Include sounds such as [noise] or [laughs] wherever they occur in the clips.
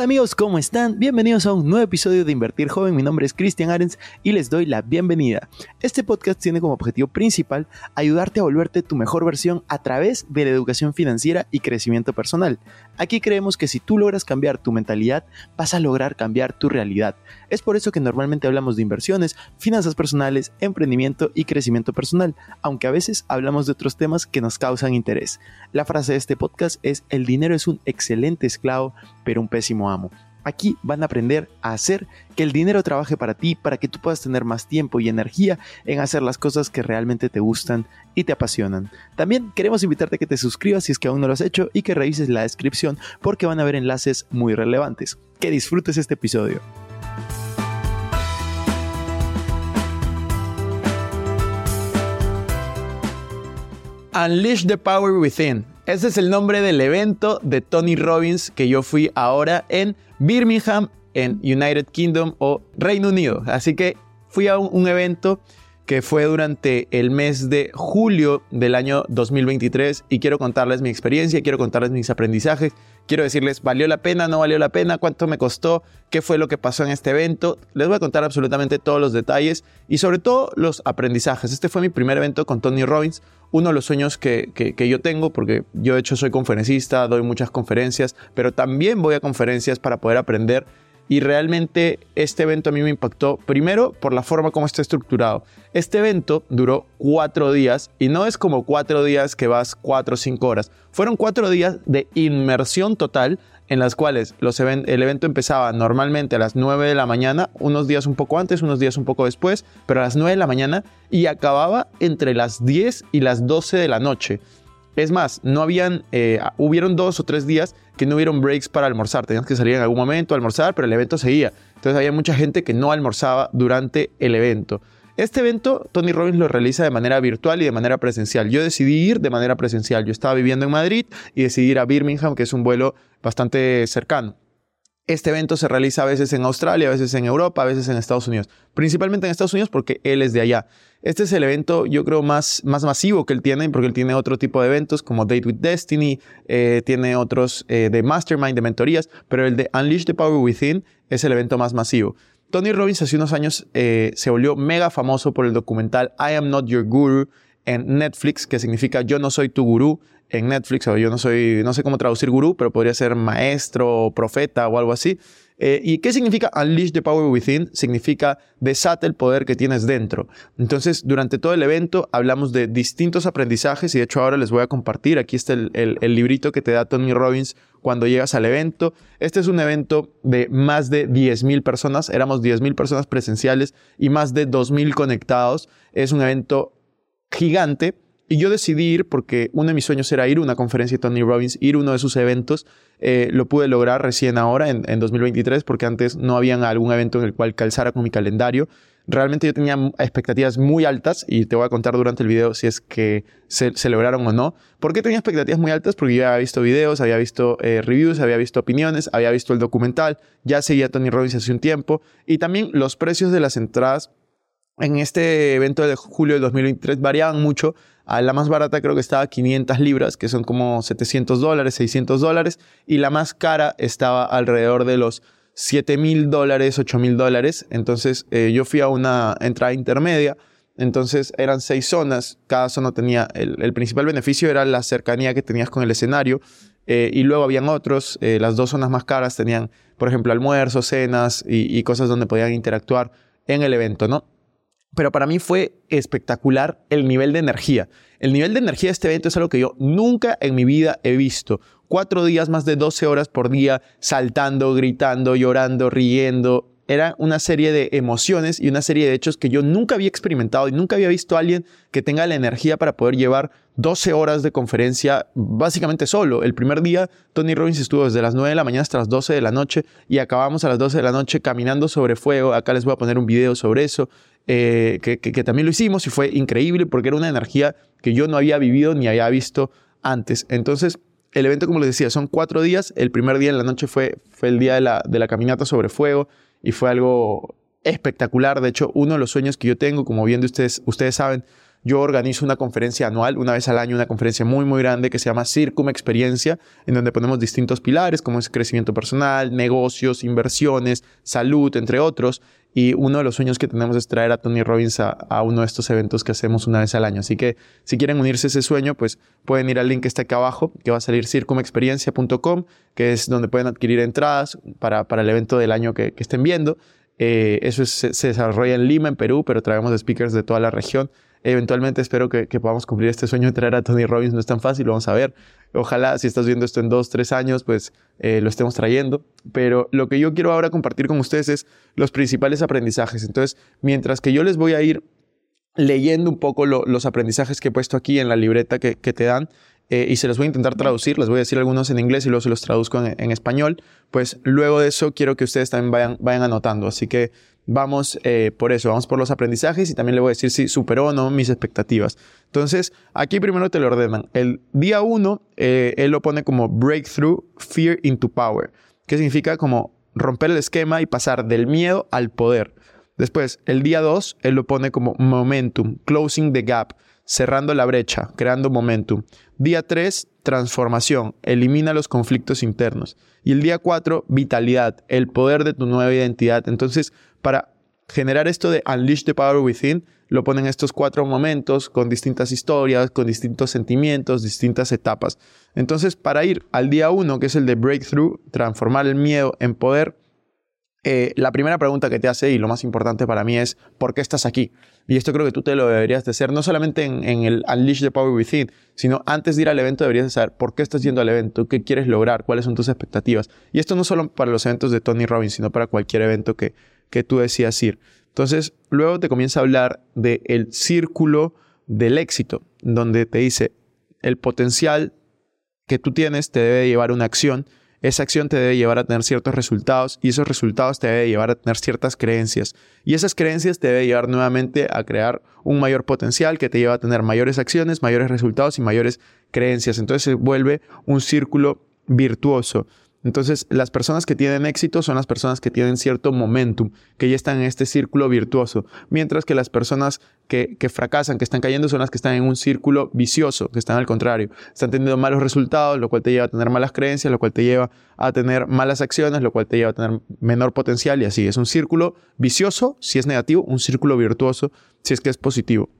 Hola amigos, ¿cómo están? Bienvenidos a un nuevo episodio de Invertir Joven. Mi nombre es Cristian Arens y les doy la bienvenida. Este podcast tiene como objetivo principal ayudarte a volverte tu mejor versión a través de la educación financiera y crecimiento personal. Aquí creemos que si tú logras cambiar tu mentalidad, vas a lograr cambiar tu realidad. Es por eso que normalmente hablamos de inversiones, finanzas personales, emprendimiento y crecimiento personal, aunque a veces hablamos de otros temas que nos causan interés. La frase de este podcast es, el dinero es un excelente esclavo, pero un pésimo amo. Aquí van a aprender a hacer que el dinero trabaje para ti, para que tú puedas tener más tiempo y energía en hacer las cosas que realmente te gustan y te apasionan. También queremos invitarte a que te suscribas si es que aún no lo has hecho y que revises la descripción porque van a haber enlaces muy relevantes. Que disfrutes este episodio. Unleash the Power Within. Ese es el nombre del evento de Tony Robbins que yo fui ahora en Birmingham, en United Kingdom o Reino Unido. Así que fui a un, evento que fue durante el mes de julio del año 2023 y quiero contarles mi experiencia, quiero contarles mis aprendizajes, quiero decirles, ¿valió la pena? ¿No valió la pena? ¿Cuánto me costó? ¿Qué fue lo que pasó en este evento? Les voy a contar absolutamente todos los detalles y sobre todo los aprendizajes. Este fue mi primer evento con Tony Robbins, uno de los sueños que, que, yo tengo, porque yo de hecho soy conferencista, doy muchas conferencias, pero también voy a conferencias para poder aprender y realmente este evento a mí me impactó primero por la forma como está estructurado. Este evento duró cuatro días y no es como cuatro días que vas cuatro o cinco horas. Fueron cuatro días de inmersión total en las cuales los el evento empezaba normalmente a las 9 de la mañana, unos días un poco antes, unos días un poco después, pero a las 9 de la mañana y acababa entre las 10 y las 12 de la noche. Es más, no habían, eh, hubieron dos o tres días que no hubieron breaks para almorzar. Tenías que salir en algún momento a almorzar, pero el evento seguía. Entonces había mucha gente que no almorzaba durante el evento. Este evento Tony Robbins lo realiza de manera virtual y de manera presencial. Yo decidí ir de manera presencial. Yo estaba viviendo en Madrid y decidí ir a Birmingham, que es un vuelo bastante cercano. Este evento se realiza a veces en Australia, a veces en Europa, a veces en Estados Unidos. Principalmente en Estados Unidos porque él es de allá. Este es el evento, yo creo, más, más masivo que él tiene, porque él tiene otro tipo de eventos como Date with Destiny, eh, tiene otros eh, de Mastermind, de mentorías, pero el de Unleash the Power Within es el evento más masivo. Tony Robbins hace unos años eh, se volvió mega famoso por el documental I Am Not Your Guru en Netflix, que significa Yo no soy tu gurú en Netflix, o yo no soy, no sé cómo traducir gurú, pero podría ser maestro, profeta o algo así. Eh, ¿Y qué significa Unleash the Power Within? Significa desata el poder que tienes dentro. Entonces, durante todo el evento hablamos de distintos aprendizajes y de hecho ahora les voy a compartir. Aquí está el, el librito que te da Tony Robbins cuando llegas al evento. Este es un evento de más de 10.000 personas. Éramos 10.000 personas presenciales y más de 2.000 conectados. Es un evento gigante y yo decidí ir porque uno de mis sueños era ir a una conferencia de Tony Robbins, ir a uno de sus eventos. Eh, lo pude lograr recién ahora, en, 2023, porque antes no había algún evento en el cual calzara con mi calendario. Realmente yo tenía expectativas muy altas y te voy a contar durante el video si es que se, lograron o no. ¿Por qué tenía expectativas muy altas? Porque yo había visto videos, había visto eh, reviews, había visto opiniones, había visto el documental, ya seguía Tony Robbins hace un tiempo y también los precios de las entradas en este evento de julio de 2023 variaban mucho. A la más barata creo que estaba 500 libras, que son como 700 dólares, 600 dólares, y la más cara estaba alrededor de los 7 mil dólares, 8 mil dólares. Entonces eh, yo fui a una entrada intermedia. Entonces eran seis zonas, cada zona tenía, el, principal beneficio era la cercanía que tenías con el escenario, eh, y luego habían otros, eh, las dos zonas más caras tenían, por ejemplo, almuerzos, cenas y, y cosas donde podían interactuar en el evento, ¿no? Pero para mí fue espectacular el nivel de energía. El nivel de energía de este evento es algo que yo nunca en mi vida he visto. Cuatro días, más de 12 horas por día, saltando, gritando, llorando, riendo. era una serie de emociones y una serie de hechos que yo nunca había experimentado y nunca había visto a alguien que tenga la energía para poder llevar 12 horas de conferencia básicamente solo. El primer día Tony Robbins estuvo desde las 9 de la mañana hasta las 12 de la noche y acabamos a las 12 de la noche caminando sobre fuego. Acá les voy a poner un video sobre eso, eh, que, también lo hicimos y fue increíble porque era una energía que yo no había vivido ni había visto antes. Entonces, el evento, como les decía, son cuatro días. El primer día en la noche fue, fue el día de la, de la caminata sobre fuego y fue algo espectacular. De hecho, uno de los sueños que yo tengo, como bien ustedes, ustedes saben, yo organizo una conferencia anual, una vez al año, una conferencia muy, muy grande que se llama Circum Experiencia, en donde ponemos distintos pilares como es crecimiento personal, negocios, inversiones, salud, entre otros. Y uno de los sueños que tenemos es traer a Tony Robbins a, uno de estos eventos que hacemos una vez al año. Así que si quieren unirse a ese sueño, pues pueden ir al link que está acá abajo, que va a salir circumexperiencia.com, que es donde pueden adquirir entradas para, para el evento del año que, estén viendo. Eh, eso se, se desarrolla en Lima, en Perú, pero traemos speakers de toda la región Eventualmente espero que, podamos cumplir este sueño de traer a Tony Robbins. No es tan fácil, lo vamos a ver. Ojalá si estás viendo esto en dos, tres años, pues eh, lo estemos trayendo. Pero lo que yo quiero ahora compartir con ustedes es los principales aprendizajes. Entonces, mientras que yo les voy a ir leyendo un poco los aprendizajes que he puesto aquí en la libreta que, te dan, eh, y se los voy a intentar traducir, les voy a decir algunos en inglés y luego se los traduzco en, español, pues luego de eso quiero que ustedes también vayan, vayan anotando. Así que vamos eh, por eso, vamos por los aprendizajes y también le voy a decir si superó o no mis expectativas. Entonces, aquí primero te lo ordenan. El día uno, eh, él lo pone como Breakthrough Fear into Power, que significa como romper el esquema y pasar del miedo al poder. Después, el día 2, él lo pone como Momentum, Closing the Gap, cerrando la brecha, creando momentum. Día 3, transformación, elimina los conflictos internos. Y el día 4, vitalidad, el poder de tu nueva identidad. Entonces, para generar esto de Unleash the Power Within, lo ponen estos cuatro momentos con distintas historias, con distintos sentimientos, distintas etapas. Entonces, para ir al día uno, que es el de Breakthrough, transformar el miedo en poder, eh, la primera pregunta que te hace y lo más importante para mí es, ¿por qué estás aquí? Y esto creo que tú te lo deberías de hacer, no solamente en, en, el Unleash the Power Within, sino antes de ir al evento deberías de saber por qué estás yendo al evento, qué quieres lograr, cuáles son tus expectativas. Y esto no solo para los eventos de Tony Robbins, sino para cualquier evento que, que tú decías ir. Entonces, luego te comienza a hablar del círculo del éxito, donde te dice, el potencial que tú tienes te debe llevar a una acción, esa acción te debe llevar a tener ciertos resultados y esos resultados te debe llevar a tener ciertas creencias. Y esas creencias te debe llevar nuevamente a crear un mayor potencial que te lleva a tener mayores acciones, mayores resultados y mayores creencias. Entonces se vuelve un círculo virtuoso. Entonces, las personas que tienen éxito son las personas que tienen cierto momentum, que ya están en este círculo virtuoso, mientras que las personas que, fracasan, que están cayendo, son las que están en un círculo vicioso, que están al contrario, están teniendo malos resultados, lo cual te lleva a tener malas creencias, lo cual te lleva a tener malas acciones, lo cual te lleva a tener menor potencial y así. Es un círculo vicioso si es negativo, un círculo virtuoso si es que es positivo.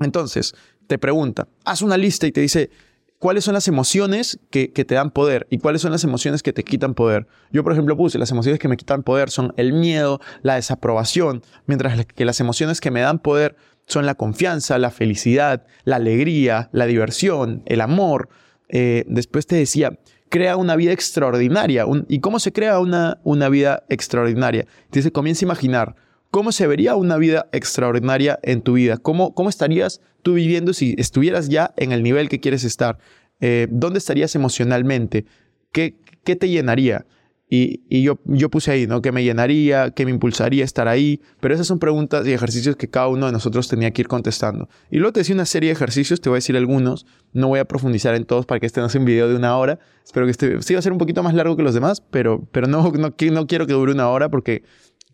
Entonces, te pregunta, haz una lista y te dice, cuáles son las emociones que, te dan poder y cuáles son las emociones que te quitan poder. Yo, por ejemplo, puse las emociones que me quitan poder son el miedo, la desaprobación, mientras que las emociones que me dan poder son la confianza, la felicidad, la alegría, la diversión, el amor. Eh, después te decía, crea una vida extraordinaria. ¿Y cómo se crea una, una vida extraordinaria? Te dice, comienza a imaginar ¿Cómo se vería una vida extraordinaria en tu vida? ¿Cómo, cómo estarías tú viviendo si estuvieras ya en el nivel que quieres estar? Eh, ¿Dónde estarías emocionalmente? ¿Qué, qué te llenaría? Y, y, yo, yo puse ahí, ¿no? ¿Qué me llenaría? ¿Qué me impulsaría a estar ahí? Pero esas son preguntas y ejercicios que cada uno de nosotros tenía que ir contestando. Y luego te decía una serie de ejercicios, te voy a decir algunos. No voy a profundizar en todos para que este no sea un video de una hora. Espero que este sí va a ser un poquito más largo que los demás, pero, pero no, no, no quiero que dure una hora porque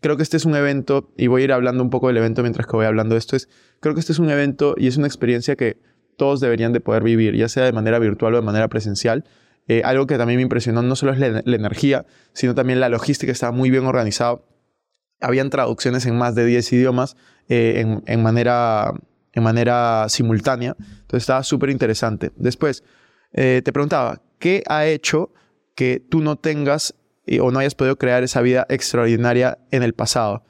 creo que este es un evento, y voy a ir hablando un poco del evento mientras que voy hablando de esto, es, creo que este es un evento y es una experiencia que todos deberían de poder vivir, ya sea de manera virtual o de manera presencial. Eh, algo que también me impresionó no solo es la, energía, sino también la logística, estaba muy bien organizado. Habían traducciones en más de 10 idiomas eh, en, manera, en manera simultánea, entonces estaba súper interesante. Después, eh, te preguntaba, ¿qué ha hecho que tú no tengas o no hayas podido crear esa vida extraordinaria en el pasado.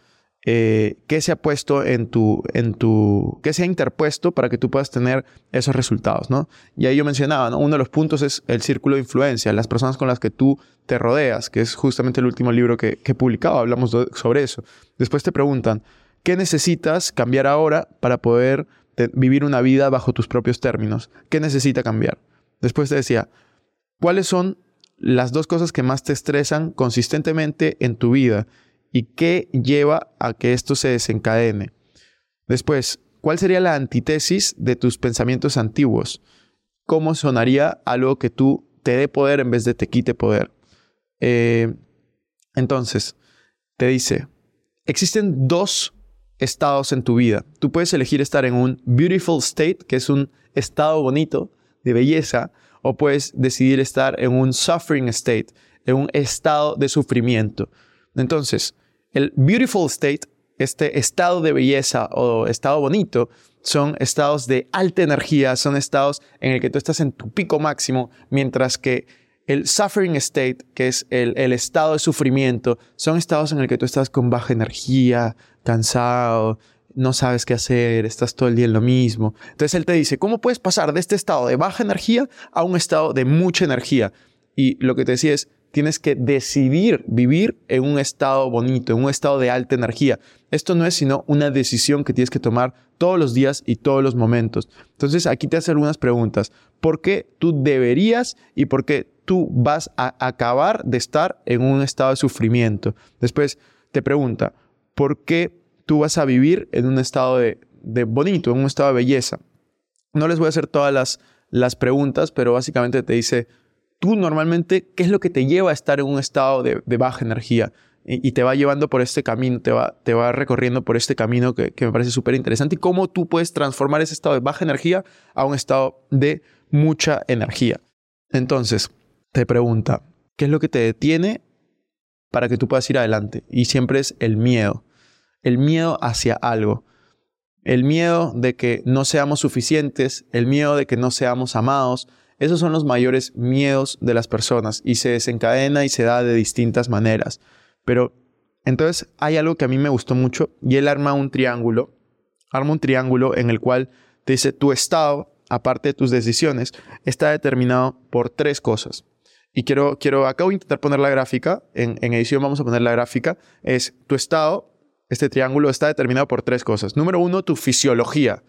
eh, qué se ha puesto en tu, en tu, qué se ha interpuesto para que tú puedas tener esos resultados, ¿no? Y ahí yo mencionaba, ¿no? Uno de los puntos es el círculo de influencia, las personas con las que tú te rodeas, que es justamente el último libro que, que he publicado, hablamos sobre eso. Después te preguntan, ¿qué necesitas cambiar ahora para poder vivir una vida bajo tus propios términos? ¿Qué necesita cambiar? Después te decía, ¿cuáles son las dos cosas que más te estresan consistentemente en tu vida y qué lleva a que esto se desencadene. Después, ¿cuál sería la antítesis de tus pensamientos antiguos? ¿Cómo sonaría algo que tú te dé poder en vez de te quite poder? Eh, entonces, te dice, existen dos estados en tu vida. Tú puedes elegir estar en un beautiful state, que es un estado bonito de belleza, o puedes decidir estar en un suffering state, en un estado de sufrimiento. Entonces, el beautiful state, este estado de belleza o estado bonito, son estados de alta energía, son estados en el que tú estás en tu pico máximo, mientras que el suffering state, que es el, el, estado de sufrimiento, son estados en el que tú estás con baja energía, cansado, no sabes qué hacer, estás todo el día en lo mismo. Entonces él te dice, ¿cómo puedes pasar de este estado de baja energía a un estado de mucha energía? Y lo que te decía es, tienes que decidir vivir en un estado bonito, en un estado de alta energía. Esto no es sino una decisión que tienes que tomar todos los días y todos los momentos. Entonces aquí te hace algunas preguntas. ¿Por qué tú deberías y por qué tú vas a acabar de estar en un estado de sufrimiento? Después te pregunta, ¿por qué tú vas a vivir en un estado de, bonito, en un estado de belleza? No les voy a hacer todas las, preguntas, pero básicamente te dice, tú normalmente, ¿qué es lo que te lleva a estar en un estado de, baja energía? Y, te va llevando por este camino, te va, te va recorriendo por este camino que, me parece súper interesante y cómo tú puedes transformar ese estado de baja energía a un estado de mucha energía. Entonces, te pregunta, ¿qué es lo que te detiene para que tú puedas ir adelante? Y siempre es el miedo, el miedo hacia algo. El miedo de que no seamos suficientes, el miedo de que no seamos amados, esos son los mayores miedos de las personas y se desencadena y se da de distintas maneras. Pero entonces hay algo que a mí me gustó mucho y él arma un triángulo, arma un triángulo en el cual te dice tu estado, aparte de tus decisiones, está determinado por tres cosas. Y quiero, quiero, acabo de intentar poner la gráfica, en, en edición vamos a poner la gráfica, es tu estado, este triángulo está determinado por tres cosas. Número uno, tu fisiología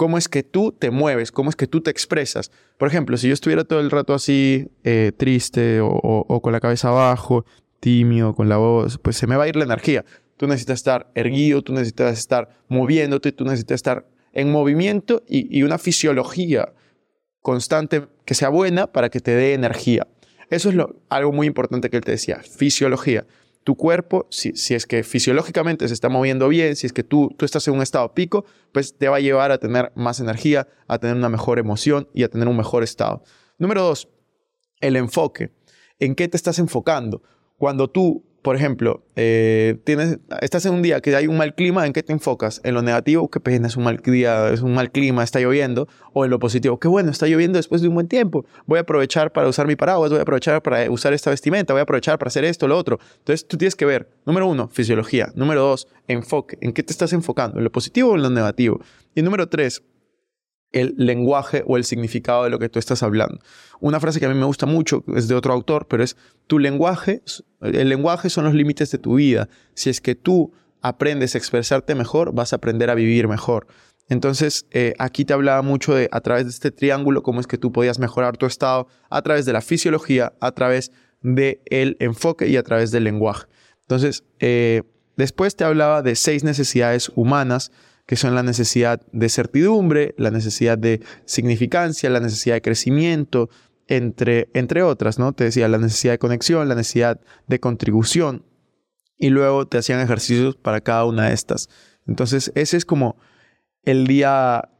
cómo es que tú te mueves, cómo es que tú te expresas. Por ejemplo, si yo estuviera todo el rato así eh, triste o, con la cabeza abajo, tímido, con la voz, pues se me va a ir la energía. Tú necesitas estar erguido, tú necesitas estar moviéndote, tú necesitas estar en movimiento y, una fisiología constante que sea buena para que te dé energía. Eso es algo muy importante que él te decía, fisiología tu cuerpo, si, es que fisiológicamente se está moviendo bien, si es que tú, tú estás en un estado pico, pues te va a llevar a tener más energía, a tener una mejor emoción y a tener un mejor estado. Número dos, el enfoque. ¿En qué te estás enfocando? Cuando tú por ejemplo, eh, tienes, estás en un día que hay un mal clima, ¿en qué te enfocas? ¿En lo negativo? Qué pena, es un mal día, es un mal clima, está lloviendo. O en lo positivo, qué bueno, está lloviendo después de un buen tiempo. Voy a aprovechar para usar mi paraguas, voy a aprovechar para usar esta vestimenta, voy a aprovechar para hacer esto, lo otro. Entonces tú tienes que ver, número uno, fisiología. Número dos, enfoque. ¿En qué te estás enfocando? ¿En lo positivo o en lo negativo? Y número tres, el lenguaje o el significado de lo que tú estás hablando. Una frase que a mí me gusta mucho es de otro autor, pero es tu lenguaje, el lenguaje son los límites de tu vida. Si es que tú aprendes a expresarte mejor, vas a aprender a vivir mejor. Entonces, eh, aquí te hablaba mucho de a través de este triángulo, cómo es que tú podías mejorar tu estado a través de la fisiología, a través del el enfoque y a través del lenguaje. Entonces, eh, después te hablaba de seis necesidades humanas que son la necesidad de certidumbre, la necesidad de significancia, la necesidad de crecimiento, entre, entre otras, ¿no? Te decía la necesidad de conexión, la necesidad de contribución, y luego te hacían ejercicios para cada una de estas. Entonces, ese es como el día,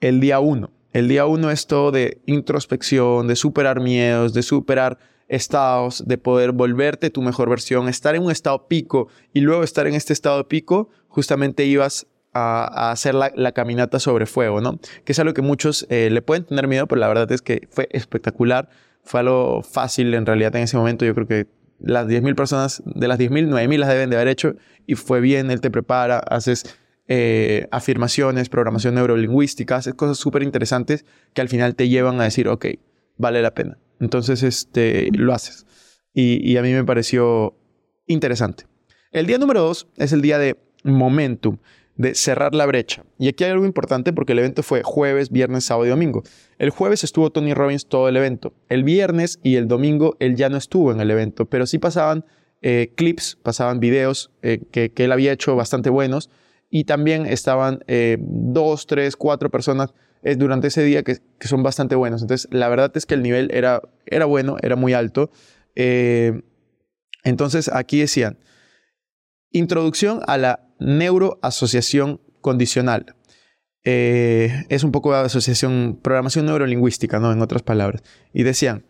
el día uno. El día uno es todo de introspección, de superar miedos, de superar estados, de poder volverte tu mejor versión, estar en un estado pico y luego estar en este estado pico, justamente ibas a, hacer la, caminata sobre fuego, ¿no? Que es algo que muchos eh, le pueden tener miedo, pero la verdad es que fue espectacular, fue algo fácil en realidad en ese momento, yo creo que las 10.000 personas, de las 10.000, 9.000 las deben de haber hecho y fue bien, él te prepara, haces eh, afirmaciones, programación neurolingüística, haces cosas súper interesantes que al final te llevan a decir, ok, vale la pena. Entonces, este, lo haces. Y, y a mí me pareció interesante. El día número dos es el día de momentum, de cerrar la brecha. Y aquí hay algo importante porque el evento fue jueves, viernes, sábado y domingo. El jueves estuvo Tony Robbins todo el evento. El viernes y el domingo él ya no estuvo en el evento, pero sí pasaban eh, clips, pasaban videos eh, que, él había hecho bastante buenos y también estaban eh, dos, tres, cuatro personas durante ese día que, que, son bastante buenos. Entonces, la verdad es que el nivel era, era bueno, era muy alto. entonces, aquí decían, introducción a la neuroasociación condicional. Eh, es un poco de asociación, programación neurolingüística, ¿no? En otras palabras. Y decían,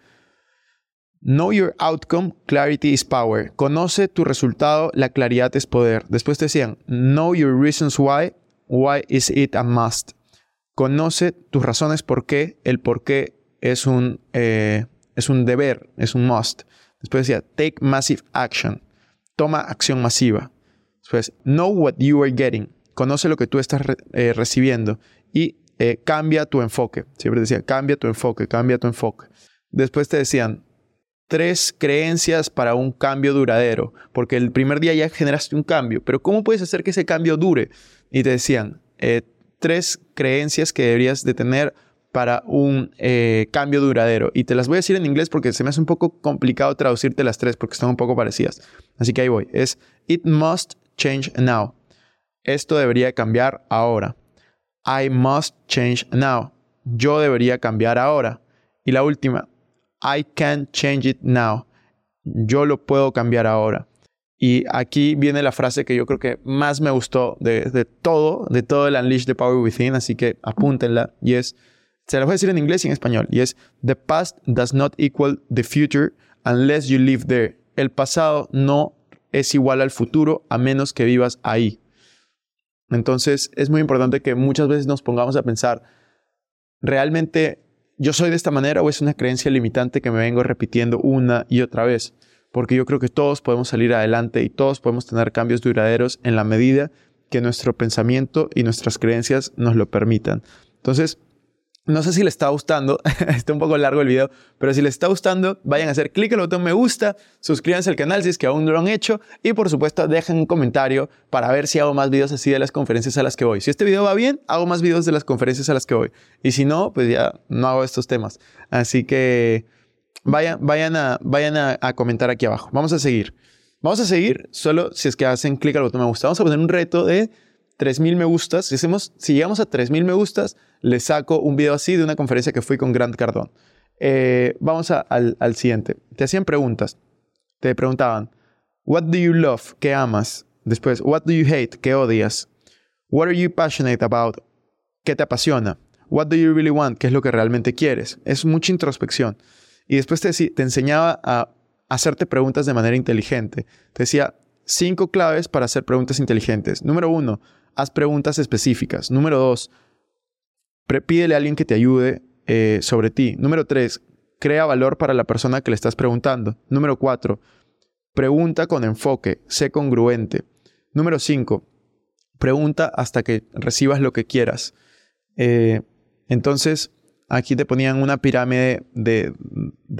Know your outcome, clarity is power. Conoce tu resultado, la claridad es poder. Después decían, Know your reasons why, why is it a must. Conoce tus razones por qué, el por qué es un, eh, es un deber, es un must. Después decía, Take massive action. Toma acción masiva. Después, know what you are getting. Conoce lo que tú estás eh, recibiendo y eh, cambia tu enfoque. Siempre decía, cambia tu enfoque, cambia tu enfoque. Después te decían, tres creencias para un cambio duradero, porque el primer día ya generaste un cambio, pero ¿cómo puedes hacer que ese cambio dure? Y te decían, eh, tres creencias que deberías de tener para un cambio duradero. Y te las voy a decir en inglés porque se me hace un poco complicado traducirte las tres porque están un poco parecidas. Así que ahí voy. Es, it must change now. Esto debería cambiar ahora. I must change now. Yo debería cambiar ahora. Y la última, I can change it now. Yo lo puedo cambiar ahora. Y aquí viene la frase que yo creo que más me gustó de, todo, de todo el Unleash the Power Within, así que apúntenla. Y es, se la voy a decir en inglés y en español. Y es, The past does not equal the future unless you live there. El pasado no es igual al futuro a menos que vivas ahí. Entonces es muy importante que muchas veces nos pongamos a pensar, ¿realmente yo soy de esta manera o es una creencia limitante que me vengo repitiendo una y otra vez? Porque yo creo que todos podemos salir adelante y todos podemos tener cambios duraderos en la medida que nuestro pensamiento y nuestras creencias nos lo permitan. Entonces, no sé si les está gustando, [laughs] está un poco largo el video, pero si les está gustando, vayan a hacer clic el botón me gusta, suscríbanse al canal si es que aún no lo han hecho y por supuesto dejen un comentario para ver si hago más videos así de las conferencias a las que voy. Si este video va bien, hago más videos de las conferencias a las que voy. Y si no, pues ya no hago estos temas. Así que vayan, vayan, a comentar aquí abajo. Vamos a seguir. Vamos a seguir solo si es que hacen clic al botón me gusta. Vamos a poner un reto de 3000 me gustas. Si, hacemos, si llegamos a 3000 me gustas, les saco un video así de una conferencia que fui con Grant Cardone. Eh, vamos al, al, siguiente. Te hacían preguntas. Te preguntaban, What do you love? ¿Qué amas? Después, What do you hate? ¿Qué odias? What are you passionate about? ¿Qué te apasiona? What do you really want? ¿Qué es lo que realmente quieres? Es mucha introspección. Y después te, te enseñaba a hacerte preguntas de manera inteligente. Te decía cinco claves para hacer preguntas inteligentes. Número uno, haz preguntas específicas. Número dos, pídele a alguien que te ayude eh, sobre ti. Número tres, crea valor para la persona que le estás preguntando. Número cuatro, pregunta con enfoque, sé congruente. Número cinco, pregunta hasta que recibas lo que quieras. Eh, entonces, aquí te ponían una pirámide de,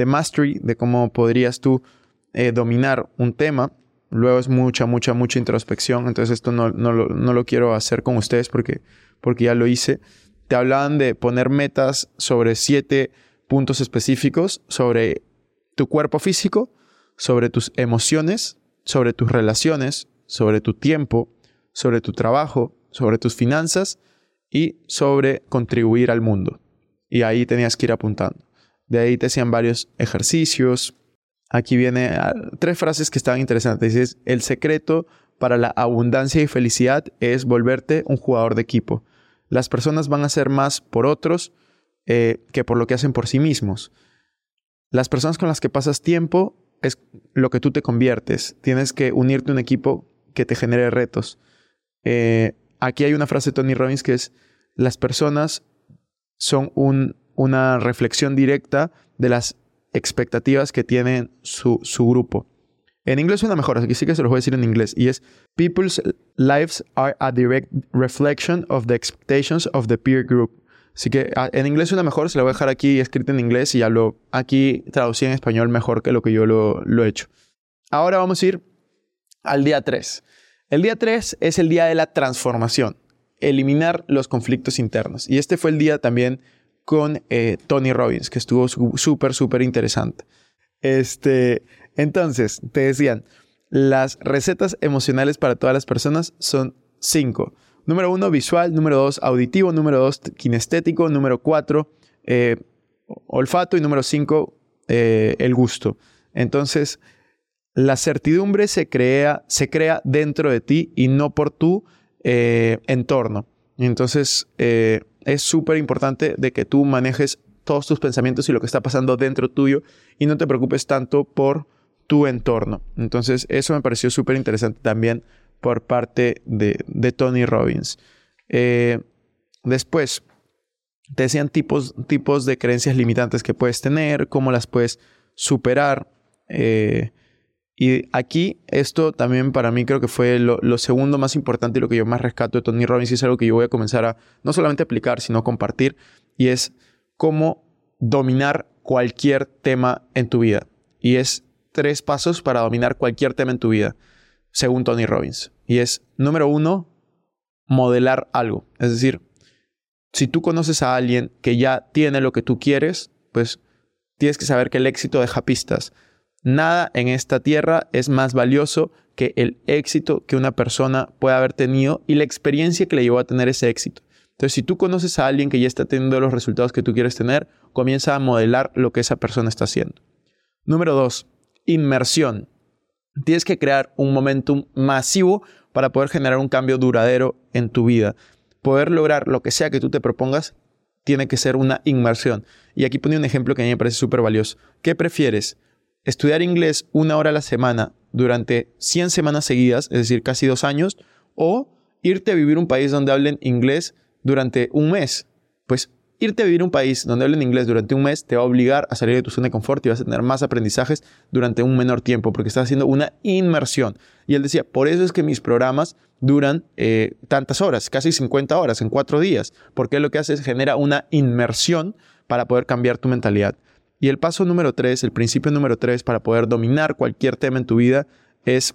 mastery, de cómo podrías tú eh, dominar un tema. Luego es mucha, mucha, mucha introspección. Entonces esto no, no, lo, no lo, quiero hacer con ustedes porque, porque ya lo hice. Te hablaban de poner metas sobre siete puntos específicos, sobre tu cuerpo físico, sobre tus emociones, sobre tus relaciones, sobre tu tiempo, sobre tu trabajo, sobre tus finanzas y sobre contribuir al mundo. Y ahí tenías que ir apuntando. De ahí te hacían varios ejercicios, Aquí viene ah, tres frases que estaban interesantes. Dices, el secreto para la abundancia y felicidad es volverte un jugador de equipo. Las personas van a hacer más por otros eh, que por lo que hacen por sí mismos. Las personas con las que pasas tiempo es lo que tú te conviertes. Tienes que unirte a un equipo que te genere retos. Eh, aquí hay una frase de Tony Robbins que es, las personas son una reflexión directa de las expectativas que tiene su, grupo. En inglés suena mejor, así sí que se los voy a decir en inglés. Y es, People's lives are a direct reflection of the expectations of the peer group. Así que ah, en inglés suena mejor, se lo voy a dejar aquí escrito en inglés y hablo aquí traducido en español mejor que lo que yo lo, lo he hecho. Ahora vamos a ir al día 3. El día 3 es el día de la transformación, eliminar los conflictos internos. Y este fue el día también con eh, Tony Robbins, que estuvo súper, súper interesante. Este, entonces, te decían, las recetas emocionales para todas las personas son cinco. Número uno, visual. Número dos, auditivo. Número dos, kinestético. Número cuatro, eh, olfato. Y número cinco, eh, el gusto. Entonces, la certidumbre se crea, se crea dentro de ti y no por tu entorno. Entonces, es súper importante de que tú manejes todos tus pensamientos y lo que está pasando dentro tuyo y no te preocupes tanto por tu entorno. Entonces, eso me pareció súper interesante también por parte de, Tony Robbins. Eh, después, te decían tipos, tipos de creencias limitantes que puedes tener, cómo las puedes superar. Eh, y aquí, esto también para mí creo que fue lo, segundo más importante y lo que yo más rescato de Tony Robbins y es algo que yo voy a comenzar a no solamente aplicar, sino compartir, y es cómo dominar cualquier tema en tu vida. Y es tres pasos para dominar cualquier tema en tu vida, según Tony Robbins. Y es, número uno, modelar algo. Es decir, si tú conoces a alguien que ya tiene lo que tú quieres, pues tienes que saber que el éxito deja pistas. Nada en esta tierra es más valioso que el éxito que una persona puede haber tenido y la experiencia que le llevó a tener ese éxito. Entonces, si tú conoces a alguien que ya está teniendo los resultados que tú quieres tener, comienza a modelar lo que esa persona está haciendo. Número dos, inmersión. Tienes que crear un momentum masivo para poder generar un cambio duradero en tu vida. Poder lograr lo que sea que tú te propongas tiene que ser una inmersión. Y aquí pone un ejemplo que a mí me parece súper valioso. ¿Qué prefieres? estudiar inglés una hora a la semana durante 100 semanas seguidas, es decir, casi dos años, o irte a vivir un país donde hablen inglés durante un mes. Pues irte a vivir un país donde hablen inglés durante un mes te va a obligar a salir de tu zona de confort y vas a tener más aprendizajes durante un menor tiempo porque estás haciendo una inmersión. Y él decía, por eso es que mis programas duran eh, tantas horas, casi 50 horas en cuatro días, porque lo que hace es genera una inmersión para poder cambiar tu mentalidad. Y el paso número tres, el principio número tres para poder dominar cualquier tema en tu vida es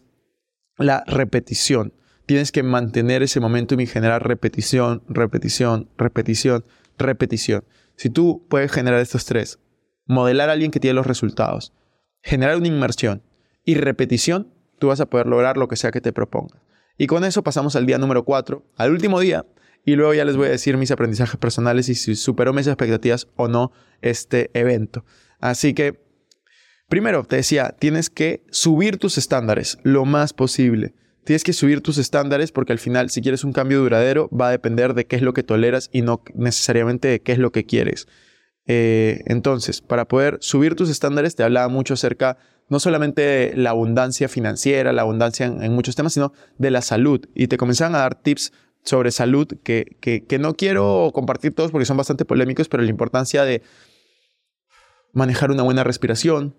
la repetición. Tienes que mantener ese momentum y generar repetición, repetición, repetición, repetición. Si tú puedes generar estos tres, modelar a alguien que tiene los resultados, generar una inmersión y repetición, tú vas a poder lograr lo que sea que te propongas. Y con eso pasamos al día número cuatro, al último día, y luego ya les voy a decir mis aprendizajes personales y si superó mis expectativas o no este evento. Así que, primero, te decía, tienes que subir tus estándares lo más posible. Tienes que subir tus estándares porque al final, si quieres un cambio duradero, va a depender de qué es lo que toleras y no necesariamente de qué es lo que quieres. Eh, entonces, para poder subir tus estándares, te hablaba mucho acerca no solamente de la abundancia financiera, la abundancia en, muchos temas, sino de la salud. Y te comenzaban a dar tips sobre salud que, que, no quiero compartir todos porque son bastante polémicos, pero la importancia de manejar una buena respiración,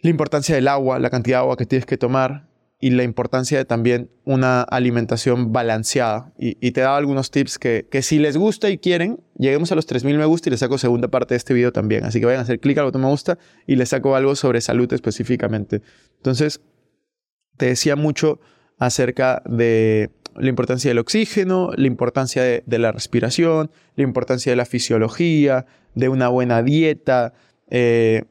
la importancia del agua, la cantidad de agua que tienes que tomar y la importancia de también una alimentación balanceada. Y, te da algunos tips que, que, si les gusta y quieren, lleguemos a los 3.000 me gusta y les saco segunda parte de este video también. Así que vayan a hacer clic al botón me gusta y les saco algo sobre salud específicamente. Entonces, te decía mucho acerca de la importancia del oxígeno, la importancia de, la respiración, la importancia de la fisiología, de una buena dieta. Eh,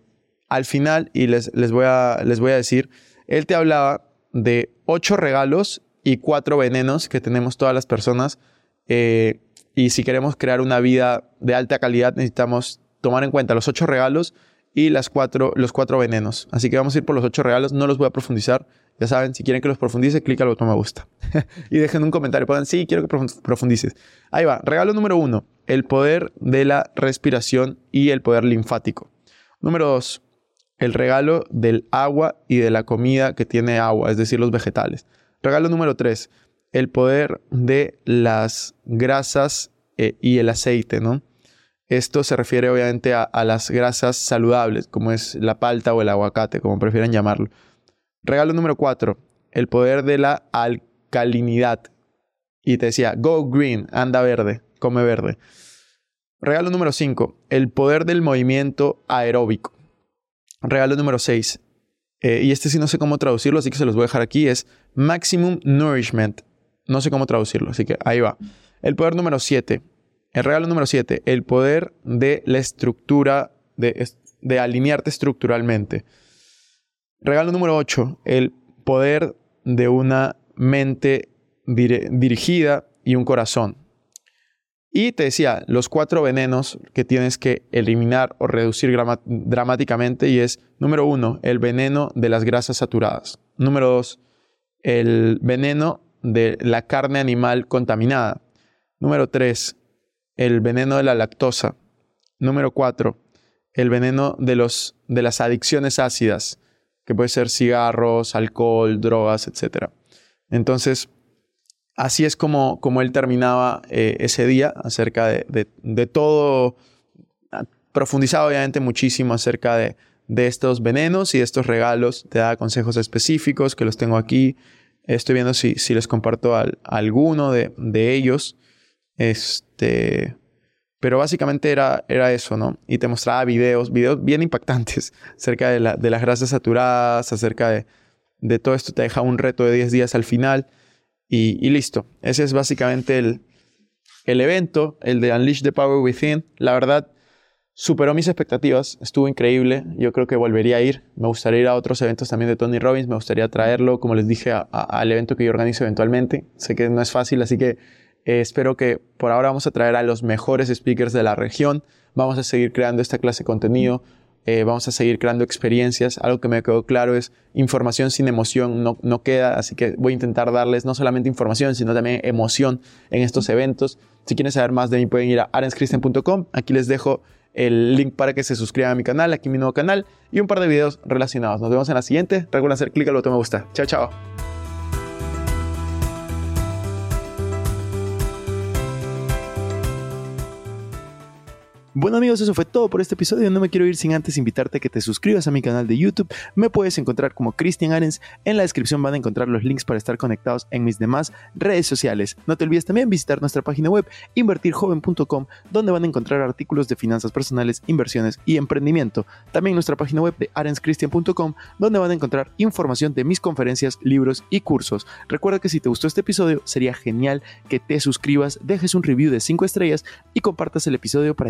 al final, y les, les, voy a, les voy a decir, él te hablaba de ocho regalos y cuatro venenos que tenemos todas las personas. Eh, y si queremos crear una vida de alta calidad, necesitamos tomar en cuenta los ocho regalos y las cuatro, los cuatro venenos. Así que vamos a ir por los ocho regalos, no los voy a profundizar. Ya saben, si quieren que los profundice, clic al botón me gusta. [laughs] y dejen un comentario, puedan, sí, quiero que profundices. Ahí va, regalo número uno, el poder de la respiración y el poder linfático. Número dos, el regalo del agua y de la comida que tiene agua, es decir, los vegetales. Regalo número tres, el poder de las grasas eh, y el aceite, ¿no? Esto se refiere obviamente a, las grasas saludables, como es la palta o el aguacate, como prefieran llamarlo. Regalo número 4, el poder de la alcalinidad. Y te decía, go green, anda verde, come verde. Regalo número 5, el poder del movimiento aeróbico. Regalo número 6, eh, y este sí no sé cómo traducirlo, así que se los voy a dejar aquí, es Maximum Nourishment. No sé cómo traducirlo, así que ahí va. El poder número 7, el regalo número 7, el poder de la estructura, de, de alinearte estructuralmente. Regalo número 8, el poder de una mente dirigida y un corazón. Y te decía, los cuatro venenos que tienes que eliminar o reducir dramáticamente y es, número uno, el veneno de las grasas saturadas. Número dos, el veneno de la carne animal contaminada. Número tres, el veneno de la lactosa. Número cuatro, el veneno de, los, de las adicciones ácidas, que puede ser cigarros, alcohol, drogas, etc. Entonces, así es como, como él terminaba eh, ese día acerca de, todo, profundizaba obviamente muchísimo acerca de, estos venenos y estos regalos, te da consejos específicos que los tengo aquí. Estoy viendo si, si les comparto alguno de, ellos. Este, pero básicamente era, era eso, ¿no? Y te mostraba videos, videos bien impactantes [laughs] acerca de, de las grasas saturadas, acerca de, de todo esto. Te deja un reto de 10 días al final y, listo. Ese es básicamente el, el evento, el de Unleash the Power Within. La verdad, superó mis expectativas, estuvo increíble. Yo creo que volvería a ir. Me gustaría ir a otros eventos también de Tony Robbins. Me gustaría traerlo, como les dije, al evento que yo organizo eventualmente. Sé que no es fácil, así que eh, espero que por ahora vamos a traer a los mejores speakers de la región. Vamos a seguir creando esta clase de contenido. Eh, vamos a seguir creando experiencias. Algo que me quedó claro es información sin emoción no, no queda, así que voy a intentar darles no solamente información, sino también emoción en estos eventos. Si quieren saber más de mí pueden ir a arenschristian.com. Aquí les dejo el link para que se suscriban a mi canal, aquí mi nuevo canal y un par de videos relacionados. Nos vemos en la siguiente. Recuerden hacer clic al botón me gusta. Chao, chao. Bueno amigos, eso fue todo por este episodio. No me quiero ir sin antes invitarte a que te suscribas a mi canal de YouTube. Me puedes encontrar como Cristian Arens. En la descripción van a encontrar los links para estar conectados en mis demás redes sociales. No te olvides también visitar nuestra página web invertirjoven.com donde van a encontrar artículos de finanzas personales, inversiones y emprendimiento. También nuestra página web de arenschristian.com donde van a encontrar información de mis conferencias, libros y cursos. Recuerda que si te gustó este episodio sería genial que te suscribas, dejes un review de 5 estrellas y compartas el episodio para